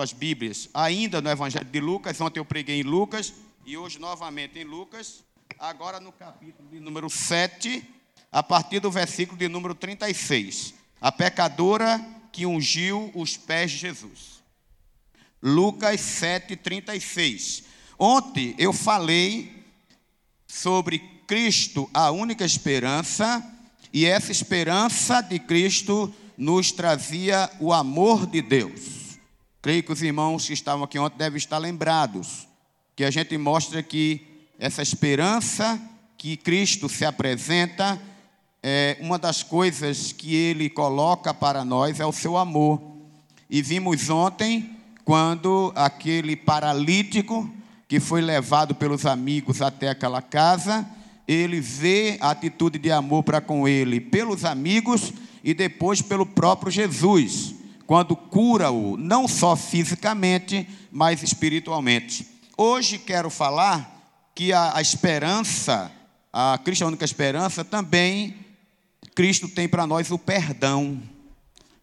as Bíblias, ainda no Evangelho de Lucas. Ontem eu preguei em Lucas e hoje novamente em Lucas. Agora no capítulo de número 7, a partir do versículo de número 36. A pecadora que ungiu os pés de Jesus. Lucas 7, 36. Ontem eu falei sobre Cristo, a única esperança, e essa esperança de Cristo nos trazia o amor de Deus. Creio que os irmãos que estavam aqui ontem devem estar lembrados que a gente mostra que essa esperança que Cristo se apresenta, é, uma das coisas que ele coloca para nós é o seu amor. E vimos ontem, quando aquele paralítico que foi levado pelos amigos até aquela casa, ele vê a atitude de amor para com ele pelos amigos e depois pelo próprio Jesus, quando cura-o, não só fisicamente, mas espiritualmente. Hoje quero falar que a, a esperança, a Cristo é única esperança, também Cristo tem para nós o perdão,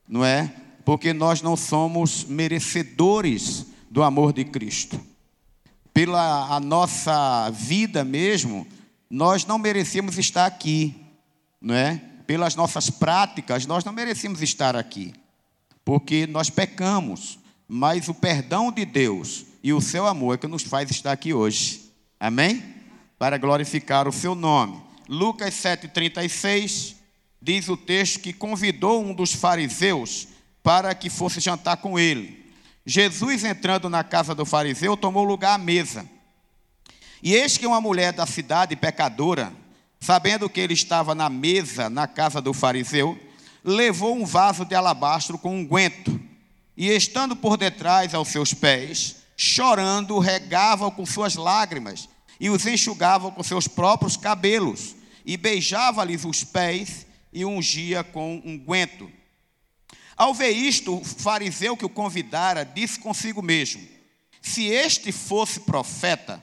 não é? Porque nós não somos merecedores do amor de Cristo. Pela a nossa vida mesmo, nós não merecemos estar aqui, não é? pelas nossas práticas, nós não merecemos estar aqui, porque nós pecamos, mas o perdão de Deus e o seu amor é que nos faz estar aqui hoje. Amém? Para glorificar o seu nome. Lucas 7,36 diz o texto que convidou um dos fariseus para que fosse jantar com ele. Jesus, entrando na casa do fariseu, tomou lugar à mesa. E eis que uma mulher da cidade, pecadora, sabendo que ele estava na mesa na casa do fariseu, levou um vaso de alabastro com unguento, e estando por detrás aos seus pés, chorando, regava com suas lágrimas, e os enxugava com seus próprios cabelos, e beijava-lhes os pés e ungia com unguento. Ao ver isto, o fariseu que o convidara disse consigo mesmo: Se este fosse profeta,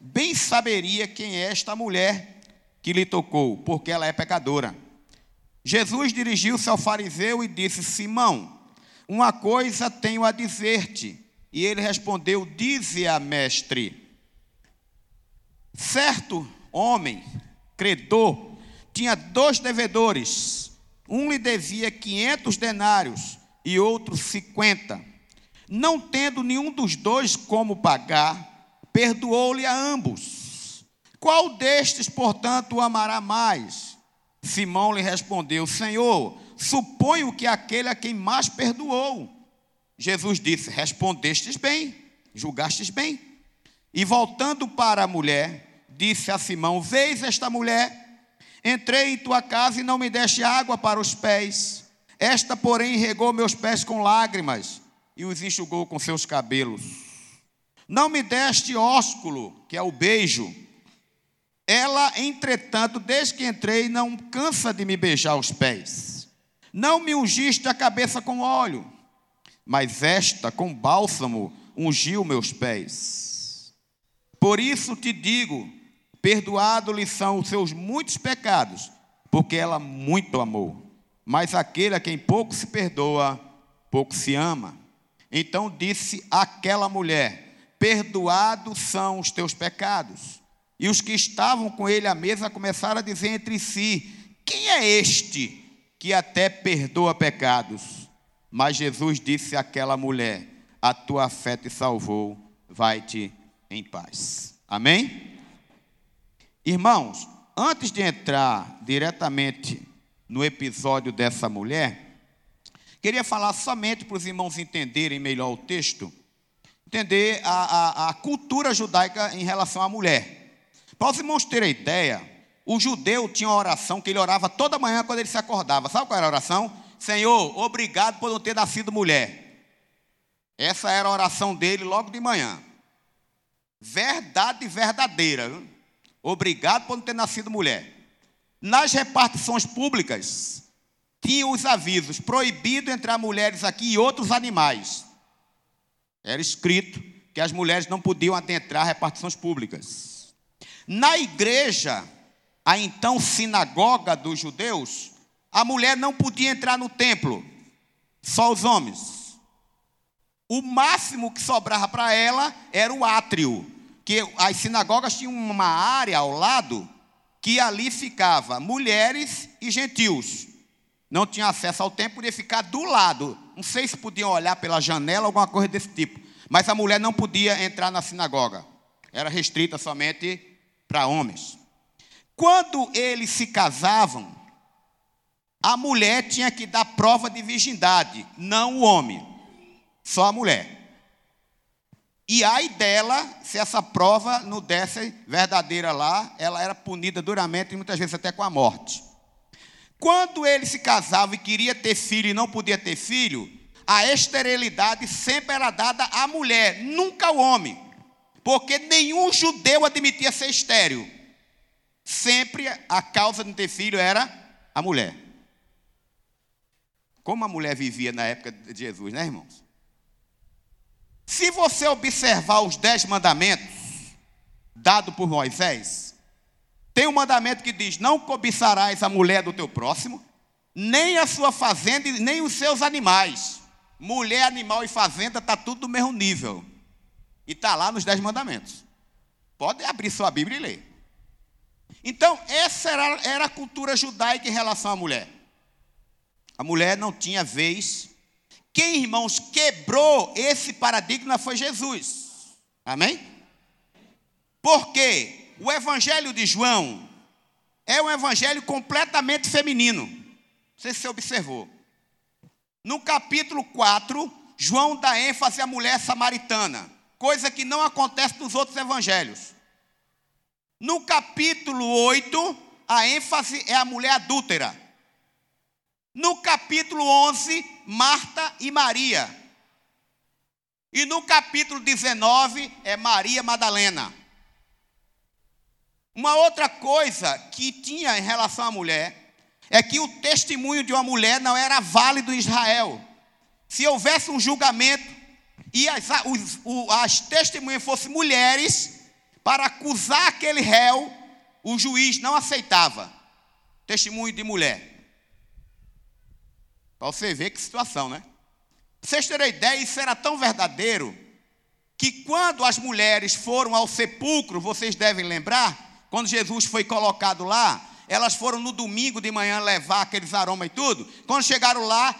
bem saberia quem é esta mulher que lhe tocou, porque ela é pecadora. Jesus dirigiu-se ao fariseu e disse: Simão, uma coisa tenho a dizer-te. E ele respondeu: Dize-a, mestre. Certo homem, credor, tinha dois devedores. Um lhe devia quinhentos denários e outro cinquenta. Não tendo nenhum dos dois como pagar, perdoou-lhe a ambos. Qual destes, portanto, o amará mais? Simão lhe respondeu: Senhor, suponho que aquele a quem mais perdoou. Jesus disse: Respondestes bem, julgastes bem. E voltando para a mulher, disse a Simão: Vês esta mulher? Entrei em tua casa e não me deste água para os pés. Esta, porém, regou meus pés com lágrimas e os enxugou com seus cabelos. Não me deste ósculo, que é o beijo ela, entretanto, desde que entrei, não cansa de me beijar os pés. Não me ungiste a cabeça com óleo, mas esta, com bálsamo, ungiu meus pés. Por isso te digo: perdoado-lhe são os seus muitos pecados, porque ela muito amou. Mas aquele a quem pouco se perdoa, pouco se ama. Então disse aquela mulher: Perdoados são os teus pecados. E os que estavam com ele à mesa começaram a dizer entre si: Quem é este que até perdoa pecados? Mas Jesus disse àquela mulher: A tua fé te salvou, vai-te em paz. Amém? Irmãos, antes de entrar diretamente no episódio dessa mulher, queria falar somente para os irmãos entenderem melhor o texto, entender a, a, a cultura judaica em relação à mulher. Para os irmãos terem ideia, o judeu tinha uma oração que ele orava toda manhã quando ele se acordava. Sabe qual era a oração? Senhor, obrigado por não ter nascido mulher. Essa era a oração dele logo de manhã. Verdade verdadeira. Obrigado por não ter nascido mulher. Nas repartições públicas, tinha os avisos: proibido entrar mulheres aqui e outros animais. Era escrito que as mulheres não podiam adentrar repartições públicas. Na igreja, a então sinagoga dos judeus, a mulher não podia entrar no templo, só os homens. o máximo que sobrava para ela era o átrio, que as sinagogas tinham uma área ao lado que ali ficava mulheres e gentios. Não tinha acesso ao templo, podia ficar do lado. Não sei se podiam olhar pela janela, alguma coisa desse tipo. Mas a mulher não podia entrar na sinagoga. Era restrita somente para homens. Quando eles se casavam, a mulher tinha que dar prova de virgindade, não o homem, só a mulher. E ai dela, se essa prova não desse verdadeira lá, ela era punida duramente e muitas vezes até com a morte. Quando ele se casava e queria ter filho e não podia ter filho, a esterilidade sempre era dada à mulher, nunca ao homem. Porque nenhum judeu admitia ser estéril. Sempre a causa de não ter filho era a mulher. Como a mulher vivia na época de Jesus, né, irmãos? Se você observar os dez mandamentos dados por Moisés, tem um mandamento que diz: Não cobiçarás a mulher do teu próximo, nem a sua fazenda, nem os seus animais. Mulher, animal e fazenda está tudo do mesmo nível. E está lá nos Dez Mandamentos. Pode abrir sua Bíblia e ler. Então, essa era, era a cultura judaica em relação à mulher. A mulher não tinha vez. Quem, irmãos, quebrou esse paradigma foi Jesus. Amém? Porque o Evangelho de João é um evangelho completamente feminino. Não sei se você observou. No capítulo 4, João dá ênfase à mulher samaritana, coisa que não acontece nos outros evangelhos. No capítulo 8, a ênfase é a mulher adúltera. No capítulo 11, Marta e Maria. E no capítulo 19 é Maria Madalena. Uma outra coisa que tinha em relação à mulher é que o testemunho de uma mulher não era válido em Israel. Se houvesse um julgamento e as, os, as testemunhas fossem mulheres, para acusar aquele réu, o juiz não aceitava testemunho de mulher. Para você ver que situação, né? Pra vocês terem ideia, isso era tão verdadeiro que quando as mulheres foram ao sepulcro, vocês devem lembrar, quando Jesus foi colocado lá, elas foram no domingo de manhã levar aqueles aromas e tudo. Quando chegaram lá,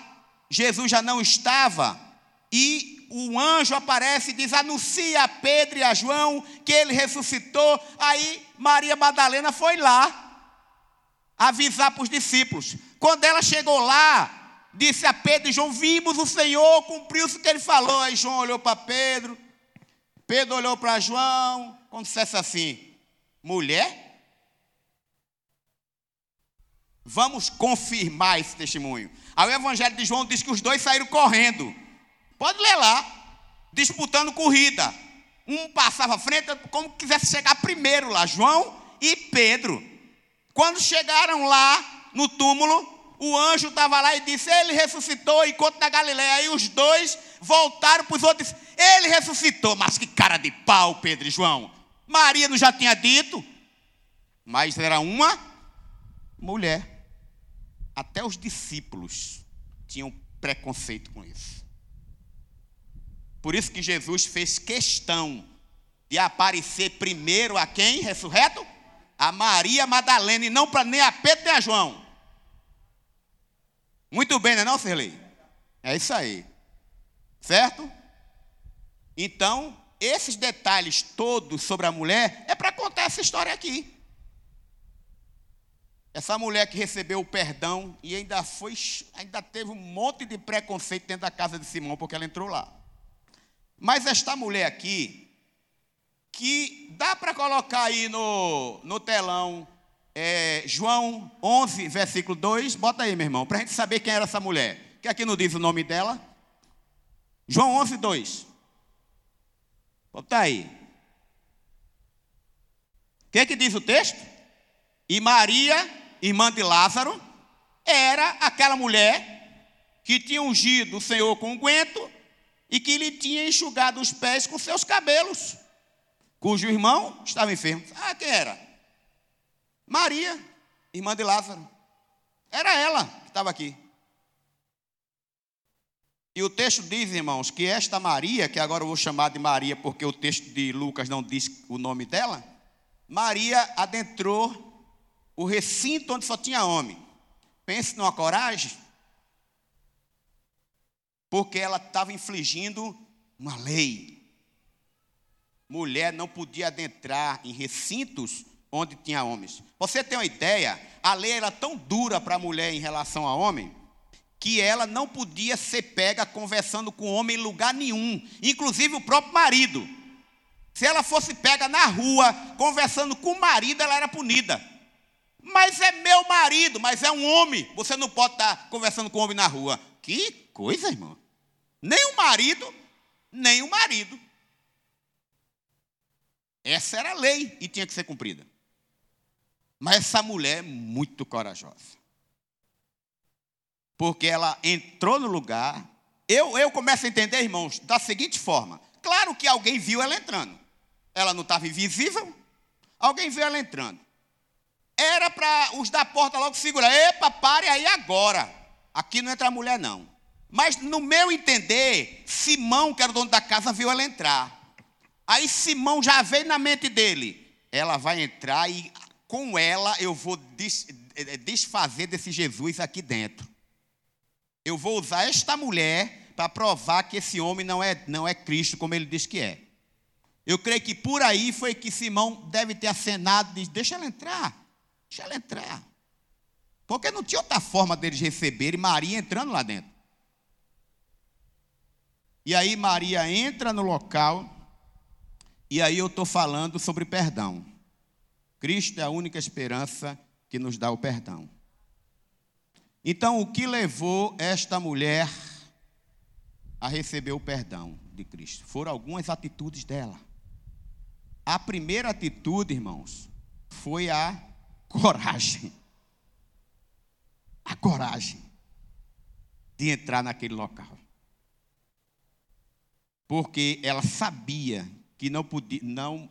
Jesus já não estava e o anjo aparece e diz: anuncia a Pedro e a João que ele ressuscitou. Aí Maria Madalena foi lá avisar para os discípulos. Quando ela chegou lá, disse a Pedro e João: Vimos o Senhor, cumpriu-se o que ele falou. Aí João olhou para Pedro, Pedro olhou para João, quando dissesse assim: Mulher? Vamos confirmar esse testemunho. Aí o Evangelho de João diz que os dois saíram correndo. Pode ler lá, disputando corrida. Um passava à frente, como quisesse chegar primeiro lá, João e Pedro. Quando chegaram lá no túmulo, o anjo estava lá e disse: Ele ressuscitou enquanto na Galileia. Aí os dois voltaram para os outros Ele ressuscitou. Mas que cara de pau, Pedro e João. Maria não já tinha dito, mas era uma mulher. Até os discípulos tinham preconceito com isso. Por isso que Jesus fez questão de aparecer primeiro a quem? Ressurreto? A Maria Madalena, e não para nem a Pedro nem a João. Muito bem, não é não? É isso aí. Certo? Então, esses detalhes todos sobre a mulher é para contar essa história aqui. Essa mulher que recebeu o perdão e ainda foi, ainda teve um monte de preconceito dentro da casa de Simão porque ela entrou lá. Mas esta mulher aqui, que dá para colocar aí no, no telão, é, João 11, versículo 2, bota aí, meu irmão, para a gente saber quem era essa mulher. Que aqui não diz o nome dela. João 11, 2. Bota aí. O que, que diz o texto? E Maria, irmã de Lázaro, era aquela mulher que tinha ungido o Senhor com unguento um e que lhe tinha enxugado os pés com seus cabelos, cujo irmão estava enfermo. Ah, quem era? Maria, irmã de Lázaro. Era ela que estava aqui. E o texto diz, irmãos, que esta Maria, que agora eu vou chamar de Maria porque o texto de Lucas não diz o nome dela, Maria adentrou o recinto onde só tinha homem. Pense numa coragem, porque ela estava infligindo uma lei. Mulher não podia adentrar em recintos onde tinha homens. Você tem uma ideia? A lei era tão dura para a mulher em relação ao homem que ela não podia ser pega conversando com homem em lugar nenhum, inclusive o próprio marido. Se ela fosse pega na rua conversando com o marido, ela era punida. Mas é meu marido, mas é um homem. Você não pode estar conversando com um homem na rua. Que coisa, irmão. Nem o marido, nem o marido. Essa era a lei e tinha que ser cumprida. Mas essa mulher é muito corajosa porque ela entrou no lugar. Eu, eu começo a entender, irmãos, da seguinte forma: claro que alguém viu ela entrando. Ela não estava invisível, alguém viu ela entrando. Era para os da porta logo segurar: epa, pare aí agora. Aqui não entra a mulher, não. Mas no meu entender, Simão, que era o dono da casa, viu ela entrar. Aí Simão já veio na mente dele: ela vai entrar e com ela eu vou desfazer desse Jesus aqui dentro. Eu vou usar esta mulher para provar que esse homem não é, não é Cristo, como ele diz que é. Eu creio que por aí foi que Simão deve ter acenado disse: Deixa ela entrar, deixa ela entrar. Porque não tinha outra forma deles receberem Maria entrando lá dentro. E aí Maria entra no local, e aí eu estou falando sobre perdão. Cristo é a única esperança que nos dá o perdão. Então, o que levou esta mulher a receber o perdão de Cristo? Foram algumas atitudes dela. A primeira atitude, irmãos, foi a coragem. A coragem de entrar naquele local. Porque ela sabia que não, podia, não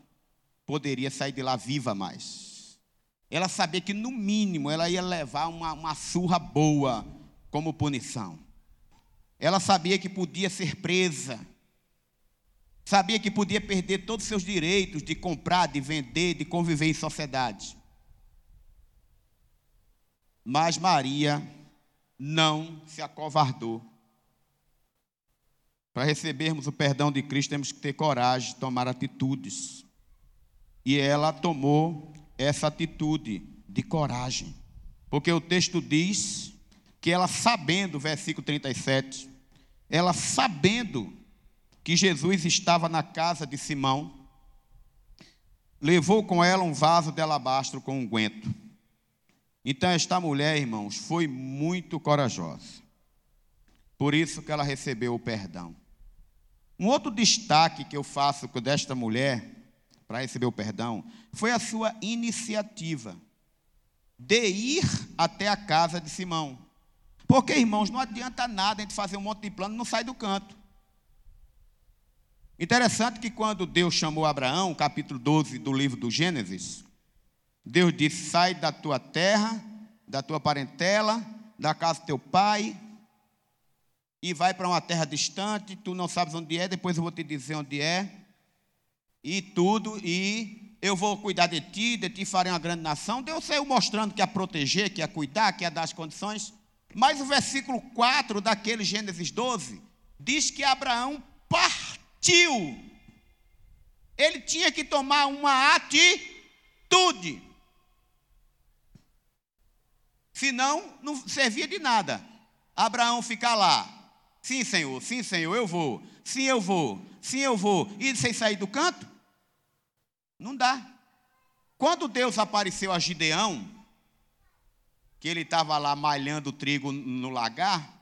poderia sair de lá viva mais ela sabia que no mínimo ela ia levar uma, uma surra boa como punição. Ela sabia que podia ser presa. Sabia que podia perder todos os seus direitos de comprar, de vender, de conviver em sociedade. Mas Maria não se acovardou. Para recebermos o perdão de Cristo, temos que ter coragem de tomar atitudes. E ela tomou essa atitude de coragem. Porque o texto diz que ela sabendo, versículo 37, ela sabendo que Jesus estava na casa de Simão, levou com ela um vaso de alabastro com unguento. Um então esta mulher, irmãos, foi muito corajosa. Por isso que ela recebeu o perdão. Um outro destaque que eu faço desta mulher para receber o perdão, foi a sua iniciativa de ir até a casa de Simão. Porque, irmãos, não adianta nada a gente fazer um monte de plano e não sai do canto. Interessante que quando Deus chamou Abraão, capítulo 12 do livro do Gênesis, Deus disse: sai da tua terra, da tua parentela, da casa do teu pai, e vai para uma terra distante, tu não sabes onde é, depois eu vou te dizer onde é e tudo, e eu vou cuidar de ti, de ti farei uma grande nação. Deus saiu mostrando que ia proteger, que ia cuidar, que ia dar as condições. Mas o versículo 4 daquele Gênesis 12 diz que Abraão partiu. Ele tinha que tomar uma atitude. Senão, não servia de nada. Abraão ficar lá. Sim, Senhor, sim, Senhor, eu vou. Sim, eu vou. Sim, eu vou. E sem sair do canto? Não dá. Quando Deus apareceu a Gideão, que ele estava lá malhando trigo no lagar,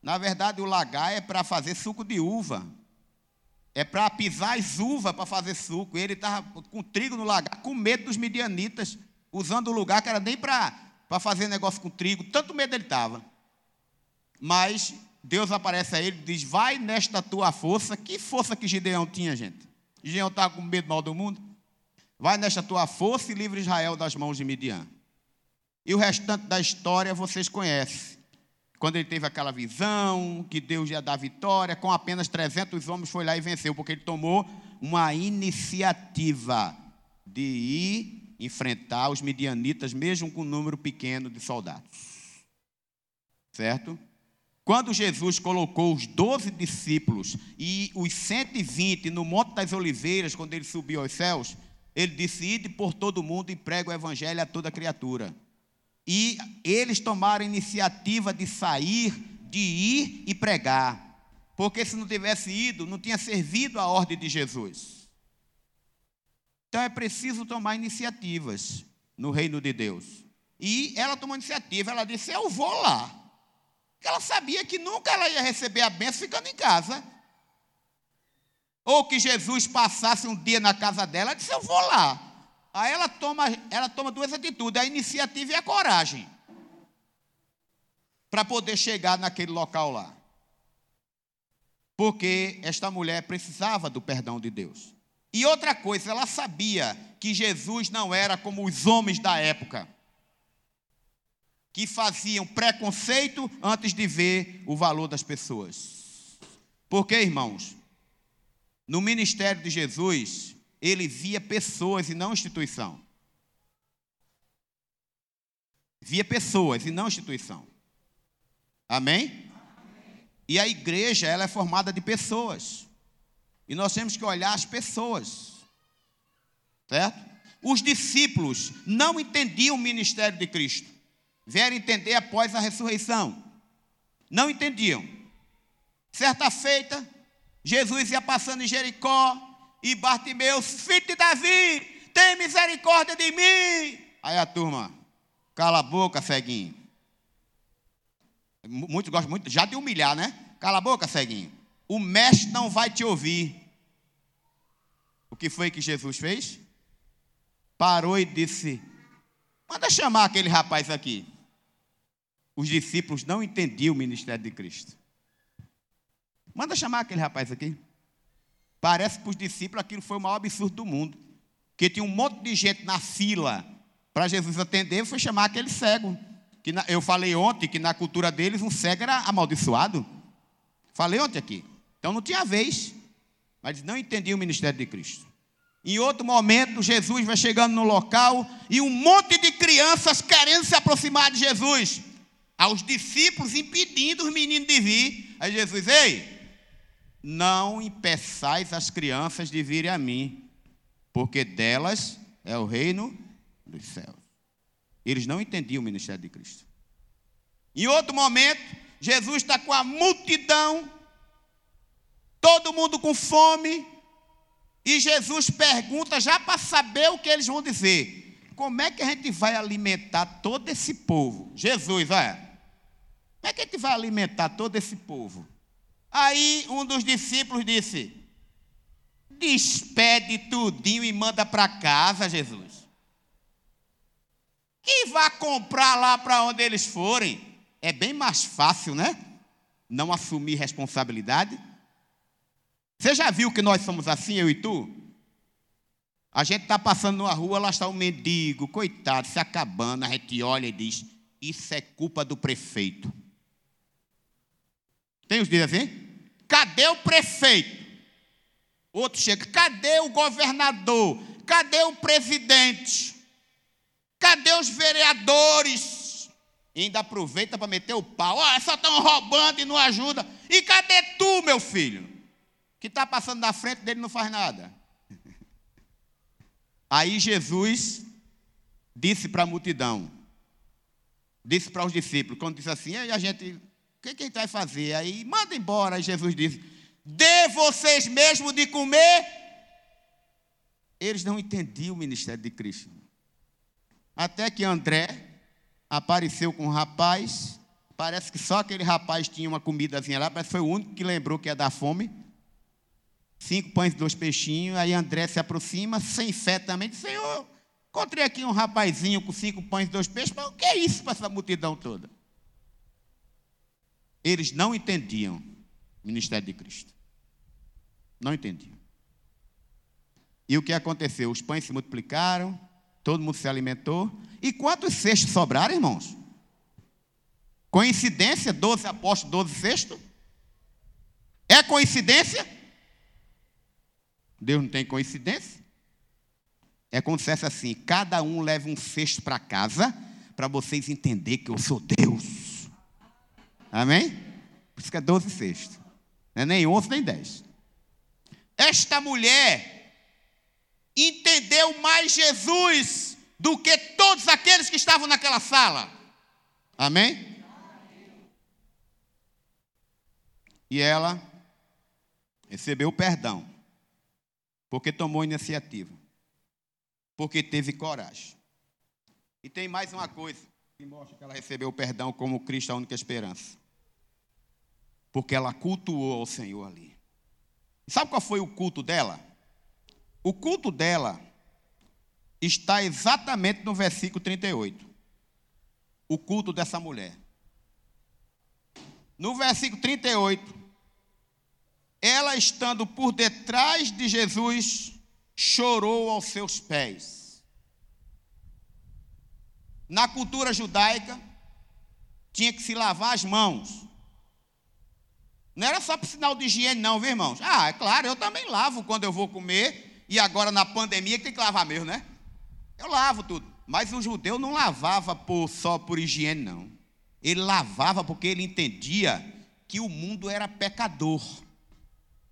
na verdade o lagar é para fazer suco de uva. É para pisar as uvas para fazer suco. E ele estava com trigo no lagar, com medo dos midianitas, usando o lugar que era nem para fazer negócio com trigo. Tanto medo ele estava. Mas Deus aparece a ele e diz: Vai nesta tua força. Que força que Gideão tinha, gente? Gideão estava com medo mal do mundo? Vai nesta tua força e livre Israel das mãos de Midian. E o restante da história vocês conhecem. quando ele teve aquela visão, que Deus ia dar vitória, com apenas 300 homens foi lá e venceu, porque ele tomou uma iniciativa de ir enfrentar os midianitas, mesmo com um número pequeno de soldados. Certo? Quando Jesus colocou os doze discípulos e os 120 no Monte das Oliveiras, quando ele subiu aos céus, ele disse: Ide por todo mundo e prega o evangelho a toda criatura. E eles tomaram a iniciativa de sair, de ir e pregar. Porque se não tivesse ido, não tinha servido a ordem de Jesus. Então é preciso tomar iniciativas no reino de Deus. E ela tomou iniciativa, ela disse: Eu vou lá. Porque ela sabia que nunca ela ia receber a bênção ficando em casa. Ou que Jesus passasse um dia na casa dela, ela disse: Eu vou lá. Aí ela toma, ela toma duas atitudes: a iniciativa e a coragem. Para poder chegar naquele local lá. Porque esta mulher precisava do perdão de Deus. E outra coisa, ela sabia que Jesus não era como os homens da época que faziam preconceito antes de ver o valor das pessoas. Porque, irmãos, no ministério de Jesus, ele via pessoas e não instituição. Via pessoas e não instituição. Amém? Amém? E a igreja, ela é formada de pessoas. E nós temos que olhar as pessoas. Certo? Os discípulos não entendiam o ministério de Cristo vieram entender após a ressurreição. Não entendiam. Certa feita, Jesus ia passando em Jericó e Bartimeu, filho de Davi, tem misericórdia de mim. Aí a turma, cala a boca, ceguinho. Muitos gostam muito já de humilhar, né? Cala a boca, ceguinho. O mestre não vai te ouvir. O que foi que Jesus fez? Parou e disse: Manda chamar aquele rapaz aqui os discípulos não entendiam o ministério de Cristo. Manda chamar aquele rapaz aqui. Parece para os discípulos aquilo foi o maior absurdo do mundo. Que tinha um monte de gente na fila para Jesus atender, foi chamar aquele cego. Que na, eu falei ontem que na cultura deles um cego era amaldiçoado. Falei ontem aqui. Então não tinha vez. Mas não entendiam o ministério de Cristo. Em outro momento, Jesus vai chegando no local e um monte de crianças querendo se aproximar de Jesus aos discípulos impedindo os meninos de vir. Aí Jesus, ei, não impeçais as crianças de virem a mim, porque delas é o reino dos céus. Eles não entendiam o ministério de Cristo. Em outro momento, Jesus está com a multidão, todo mundo com fome, e Jesus pergunta, já para saber o que eles vão dizer: como é que a gente vai alimentar todo esse povo? Jesus, olha, como é que a gente vai alimentar todo esse povo? Aí um dos discípulos disse: despede tudinho e manda para casa, Jesus. Que vá comprar lá para onde eles forem. É bem mais fácil, né? Não assumir responsabilidade. Você já viu que nós somos assim, eu e tu? A gente está passando numa rua, lá está um mendigo, coitado, se acabando. A gente olha e diz: Isso é culpa do prefeito. Tem os dias assim? Cadê o prefeito? Outro chega: Cadê o governador? Cadê o presidente? Cadê os vereadores? E ainda aproveita para meter o pau. Ah, só estão roubando e não ajuda. E cadê tu, meu filho? Que está passando na frente dele e não faz nada. Aí Jesus disse para a multidão, disse para os discípulos, quando disse assim, a gente, o que, que a gente vai fazer? Aí manda embora. Aí Jesus disse: Dê vocês mesmo de comer. Eles não entendiam o ministério de Cristo. Até que André apareceu com um rapaz. Parece que só aquele rapaz tinha uma comidazinha lá, parece foi o único que lembrou que ia dar fome cinco pães e dois peixinhos. Aí André se aproxima, sem fé também, diz: Senhor, encontrei aqui um rapazinho com cinco pães e dois peixes, mas o que é isso para essa multidão toda? Eles não entendiam o ministério de Cristo. Não entendiam. E o que aconteceu? Os pães se multiplicaram, todo mundo se alimentou. E quantos cestos sobraram, irmãos? Coincidência, 12 apóstolos, 12 cestos? É coincidência? Deus não tem coincidência? É como se fosse assim: cada um leva um cesto para casa, para vocês entenderem que eu sou Deus. Amém? Por isso que é 12 cestos. Não é nem 11 nem 10. Esta mulher entendeu mais Jesus do que todos aqueles que estavam naquela sala. Amém? E ela recebeu perdão, porque tomou iniciativa, porque teve coragem. E tem mais uma coisa que mostra que ela recebeu perdão como Cristo a única esperança. Porque ela cultuou ao Senhor ali. Sabe qual foi o culto dela? O culto dela está exatamente no versículo 38. O culto dessa mulher. No versículo 38, ela estando por detrás de Jesus, chorou aos seus pés. Na cultura judaica, tinha que se lavar as mãos. Não era só para sinal de higiene, não, viu, irmãos? Ah, é claro, eu também lavo quando eu vou comer, e agora na pandemia tem que lavar mesmo, né? Eu lavo tudo. Mas o judeu não lavava por, só por higiene, não. Ele lavava porque ele entendia que o mundo era pecador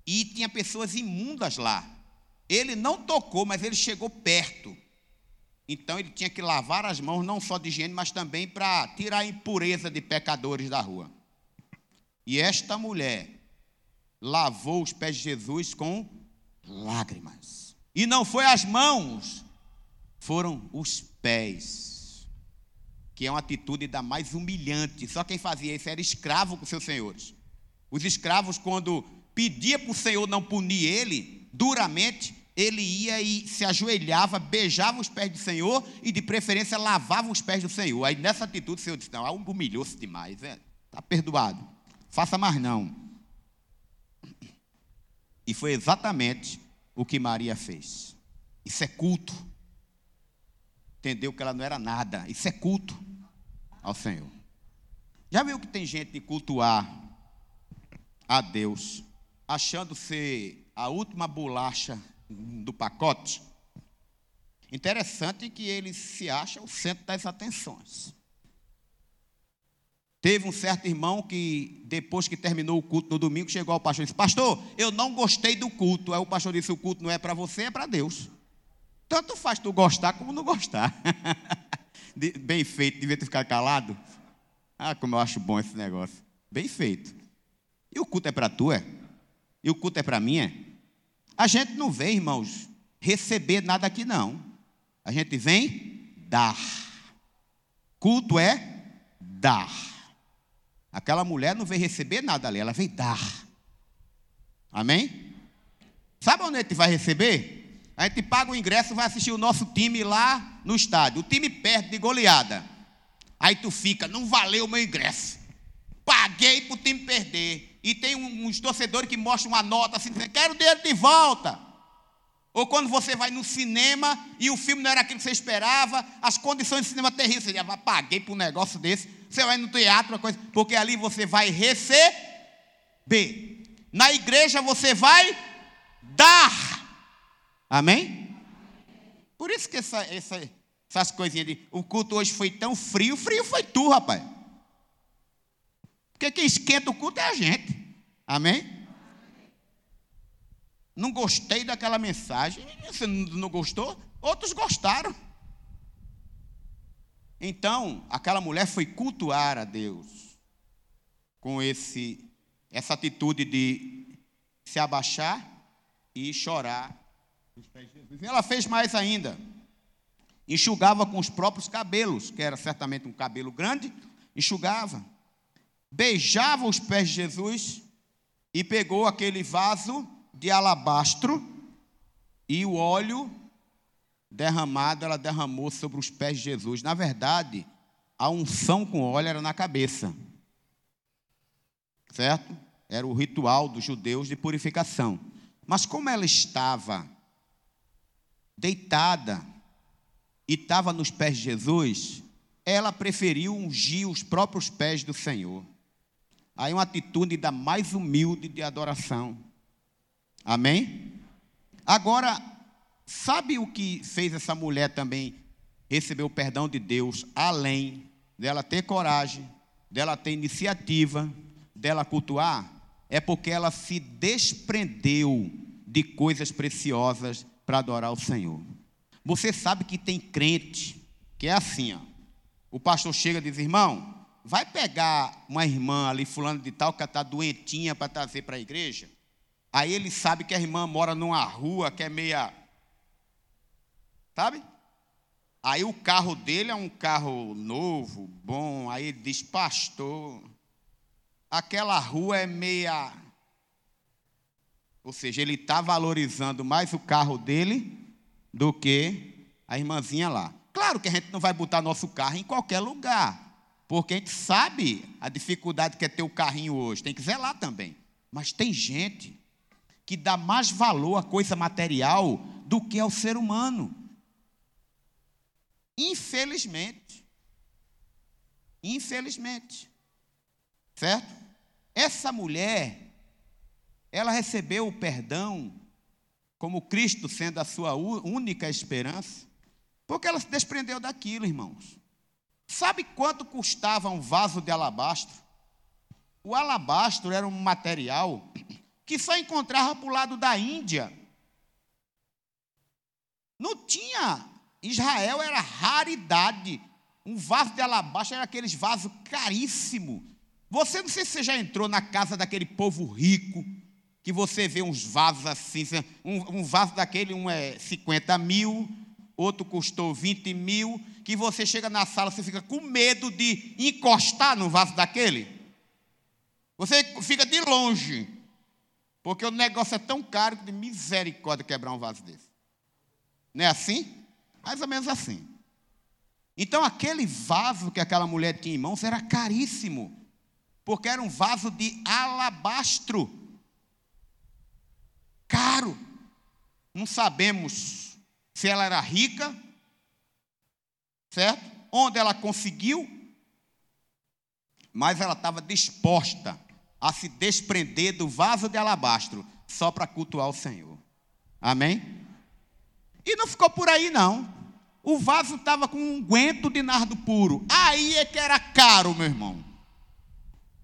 e tinha pessoas imundas lá. Ele não tocou, mas ele chegou perto. Então ele tinha que lavar as mãos, não só de higiene, mas também para tirar a impureza de pecadores da rua. E esta mulher lavou os pés de Jesus com lágrimas. E não foi as mãos, foram os pés. Que é uma atitude da mais humilhante. Só quem fazia isso era escravo com seus senhores. Os escravos, quando pedia para o Senhor não punir ele duramente, ele ia e se ajoelhava, beijava os pés do Senhor e, de preferência, lavava os pés do Senhor. Aí, nessa atitude, o Senhor disse: Não, humilhou-se demais, está é, perdoado, faça mais não. E foi exatamente o que Maria fez. Isso é culto. Entendeu que ela não era nada. Isso é culto ao Senhor. Já viu que tem gente de cultuar a Deus achando ser a última bolacha do pacote, interessante que ele se acha o centro das atenções. Teve um certo irmão que, depois que terminou o culto no domingo, chegou ao pastor e disse: Pastor, eu não gostei do culto. Aí o pastor disse: O culto não é para você, é para Deus. Tanto faz tu gostar como não gostar. Bem feito, devia ter ficado calado. Ah, como eu acho bom esse negócio. Bem feito. E o culto é para tu, é? e o culto é para mim, é? A gente não vem, irmãos, receber nada aqui, não. A gente vem dar. Culto é dar. Aquela mulher não veio receber nada ali, ela veio dar. Amém? Sabe onde a gente vai receber? A gente paga o ingresso, vai assistir o nosso time lá no estádio. O time perde de goleada. Aí tu fica, não valeu o meu ingresso. Paguei para o time perder e tem uns torcedores que mostram uma nota assim, dizendo, quero o dinheiro de volta. Ou quando você vai no cinema e o filme não era aquilo que você esperava, as condições de cinema terríveis, você já paguei por um negócio desse. Você vai no teatro, coisa, porque ali você vai receber. Na igreja você vai dar. Amém? Por isso que essa, essa, essas coisinhas de. O culto hoje foi tão frio, frio foi tu, rapaz. Porque quem esquenta o culto é a gente. Amém? Não gostei daquela mensagem. Você não gostou? Outros gostaram. Então, aquela mulher foi cultuar a Deus com esse essa atitude de se abaixar e chorar Ela fez mais ainda. Enxugava com os próprios cabelos, que era certamente um cabelo grande, enxugava beijava os pés de Jesus e pegou aquele vaso de alabastro e o óleo derramado ela derramou sobre os pés de Jesus. Na verdade, a unção com óleo era na cabeça. Certo? Era o ritual dos judeus de purificação. Mas como ela estava deitada e estava nos pés de Jesus, ela preferiu ungir os próprios pés do Senhor. Aí uma atitude da mais humilde de adoração. Amém? Agora, sabe o que fez essa mulher também receber o perdão de Deus, além dela ter coragem, dela ter iniciativa, dela cultuar? É porque ela se desprendeu de coisas preciosas para adorar o Senhor. Você sabe que tem crente que é assim, ó. O pastor chega e diz: irmão, vai pegar uma irmã ali, fulano de tal, que está doentinha para trazer para a igreja. Aí ele sabe que a irmã mora numa rua que é meia. Sabe? Aí o carro dele é um carro novo, bom. Aí ele diz: Pastor, aquela rua é meia. Ou seja, ele está valorizando mais o carro dele do que a irmãzinha lá. Claro que a gente não vai botar nosso carro em qualquer lugar, porque a gente sabe a dificuldade que é ter o carrinho hoje, tem que zelar também. Mas tem gente que dá mais valor à coisa material do que ao ser humano. Infelizmente. Infelizmente. Certo? Essa mulher, ela recebeu o perdão como Cristo sendo a sua única esperança, porque ela se desprendeu daquilo, irmãos. Sabe quanto custava um vaso de alabastro? O alabastro era um material que só encontrava para o lado da Índia. Não tinha. Israel era raridade. Um vaso de alabastro era aqueles vasos caríssimos. Você não sei se você já entrou na casa daquele povo rico que você vê uns vasos assim, um, um vaso daquele, um é 50 mil, outro custou 20 mil, que você chega na sala, você fica com medo de encostar no vaso daquele. Você fica de longe, porque o negócio é tão caro que de misericórdia quebrar um vaso desse. Não é assim? Mais ou menos assim. Então, aquele vaso que aquela mulher tinha em mãos era caríssimo, porque era um vaso de alabastro caro. Não sabemos se ela era rica, certo? Onde ela conseguiu, mas ela estava disposta a se desprender do vaso de alabastro só para cultuar o Senhor. Amém? E não ficou por aí, não. O vaso estava com um guento de nardo puro. Aí é que era caro, meu irmão.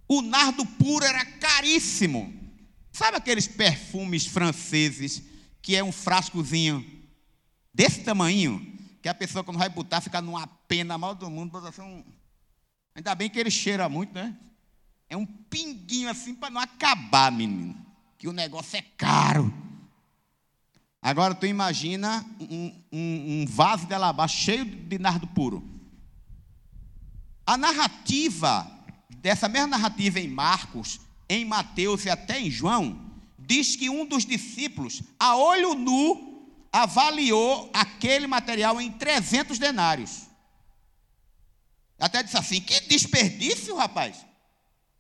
O nardo puro era caríssimo. Sabe aqueles perfumes franceses que é um frascozinho desse tamanho, que a pessoa quando vai botar fica numa pena mal do mundo, assim, um... ainda bem que ele cheira muito, né? É um pinguinho assim para não acabar, menino, que o negócio é caro. Agora tu imagina um, um, um vaso de alabastro cheio de nardo puro. A narrativa, dessa mesma narrativa em Marcos, em Mateus e até em João, diz que um dos discípulos, a olho nu, avaliou aquele material em 300 denários. Até disse assim: que desperdício, rapaz.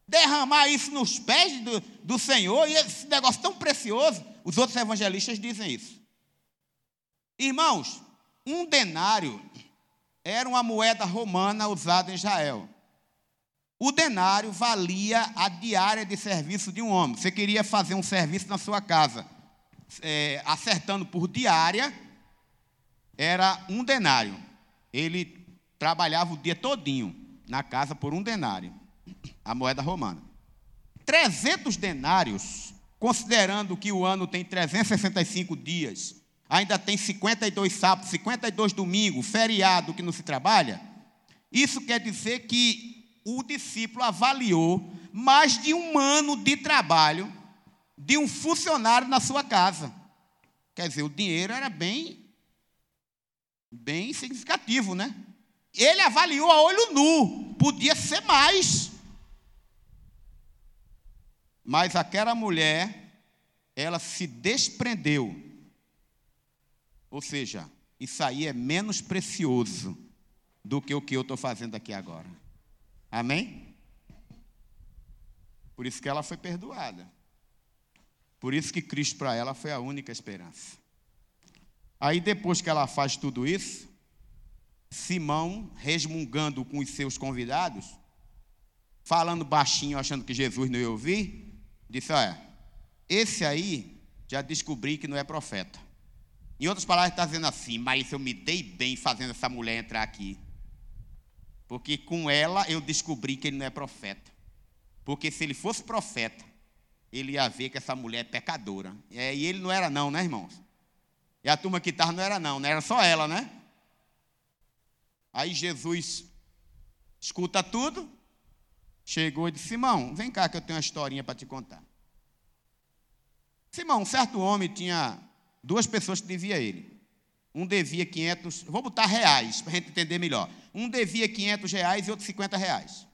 Derramar isso nos pés do, do Senhor, e esse negócio tão precioso. Os outros evangelistas dizem isso. Irmãos, um denário era uma moeda romana usada em Israel. O denário valia a diária de serviço de um homem. Você queria fazer um serviço na sua casa, é, acertando por diária, era um denário. Ele trabalhava o dia todinho na casa por um denário, a moeda romana. 300 denários, considerando que o ano tem 365 dias, ainda tem 52 sábados, 52 domingos, feriado que não se trabalha, isso quer dizer que o discípulo avaliou mais de um ano de trabalho de um funcionário na sua casa. Quer dizer, o dinheiro era bem, bem significativo, né? Ele avaliou a olho nu, podia ser mais. Mas aquela mulher, ela se desprendeu. Ou seja, isso aí é menos precioso do que o que eu estou fazendo aqui agora. Amém? Por isso que ela foi perdoada. Por isso que Cristo para ela foi a única esperança. Aí depois que ela faz tudo isso, Simão, resmungando com os seus convidados, falando baixinho, achando que Jesus não ia ouvir, disse: Olha, esse aí já descobri que não é profeta. Em outras palavras, está dizendo assim: Mas eu me dei bem fazendo essa mulher entrar aqui. Porque com ela eu descobri que ele não é profeta. Porque se ele fosse profeta, ele ia ver que essa mulher é pecadora. É, e ele não era, não, né, irmãos? E a turma que estava não era, não, né? Era só ela, né? Aí Jesus escuta tudo, chegou e disse: Simão, vem cá que eu tenho uma historinha para te contar. Simão, um certo homem tinha duas pessoas que devia ele. Um devia 500, vou botar reais para a gente entender melhor. Um devia 500 reais e outro 50 reais.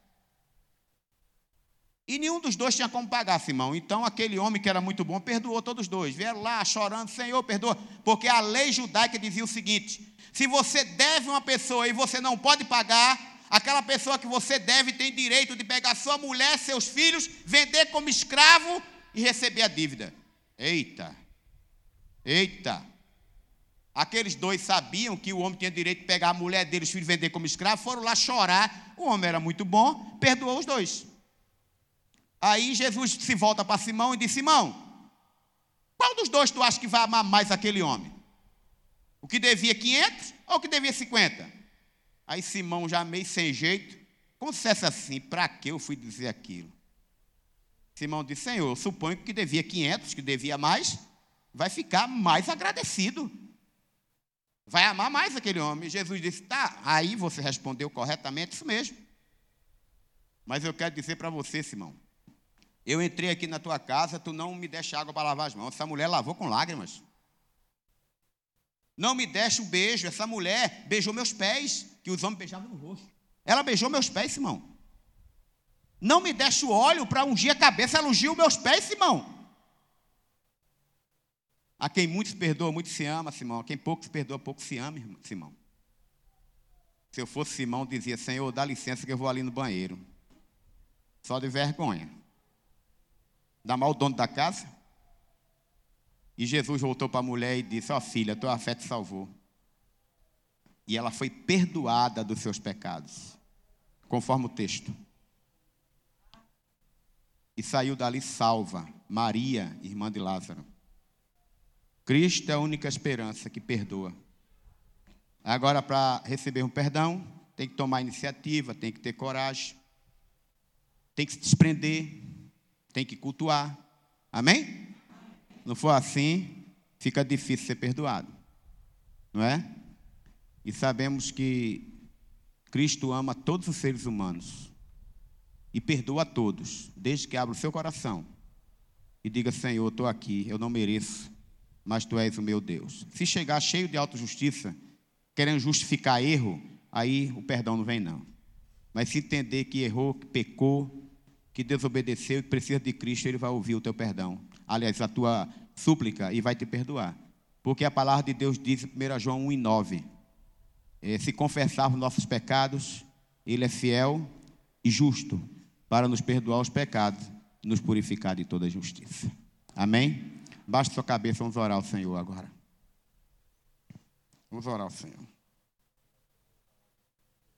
E nenhum dos dois tinha como pagar, Simão. Então aquele homem que era muito bom perdoou todos os dois. Vieram lá chorando, Senhor, perdoa. Porque a lei judaica dizia o seguinte: se você deve uma pessoa e você não pode pagar, aquela pessoa que você deve tem direito de pegar sua mulher, seus filhos, vender como escravo e receber a dívida. Eita, eita. Aqueles dois sabiam que o homem tinha direito de pegar a mulher dele, os filhos, vender como escravo, foram lá chorar. O homem era muito bom, perdoou os dois. Aí Jesus se volta para Simão e diz: Simão, qual dos dois tu acha que vai amar mais aquele homem? O que devia 500 ou o que devia 50? Aí Simão, já meio sem jeito, fosse assim: para que eu fui dizer aquilo? Simão disse: Senhor, suponho que devia 500, que devia mais, vai ficar mais agradecido. Vai amar mais aquele homem. Jesus disse: Tá, aí você respondeu corretamente, isso mesmo. Mas eu quero dizer para você, Simão, eu entrei aqui na tua casa, tu não me deste água para lavar as mãos. Essa mulher lavou com lágrimas. Não me deste um beijo. Essa mulher beijou meus pés, que os homens beijavam no rosto. Ela beijou meus pés, Simão. Não me deste o óleo para ungir a cabeça, ela ungiu meus pés, Simão. A quem muito se perdoa, muito se ama, Simão. A quem pouco se perdoa, pouco se ama, Simão. Se eu fosse Simão, dizia: Senhor, dá licença que eu vou ali no banheiro. Só de vergonha da mal dono da casa. E Jesus voltou para a mulher e disse: Ó oh, filha, tua fé te salvou. E ela foi perdoada dos seus pecados, conforme o texto. E saiu dali salva, Maria, irmã de Lázaro. Cristo é a única esperança que perdoa. Agora, para receber um perdão, tem que tomar iniciativa, tem que ter coragem, tem que se desprender, tem que cultuar. Amém? Não for assim, fica difícil ser perdoado. Não é? E sabemos que Cristo ama todos os seres humanos e perdoa a todos, desde que abra o seu coração e diga: Senhor, estou aqui, eu não mereço, mas tu és o meu Deus. Se chegar cheio de autojustiça, querendo justificar erro, aí o perdão não vem, não. Mas se entender que errou, que pecou, que desobedeceu e precisa de Cristo, ele vai ouvir o teu perdão. Aliás, a tua súplica e vai te perdoar. Porque a palavra de Deus diz em 1 João 1 e 9: é, se confessarmos nossos pecados, Ele é fiel e justo para nos perdoar os pecados e nos purificar de toda justiça. Amém? Baixe sua cabeça, vamos orar ao Senhor agora. Vamos orar ao Senhor.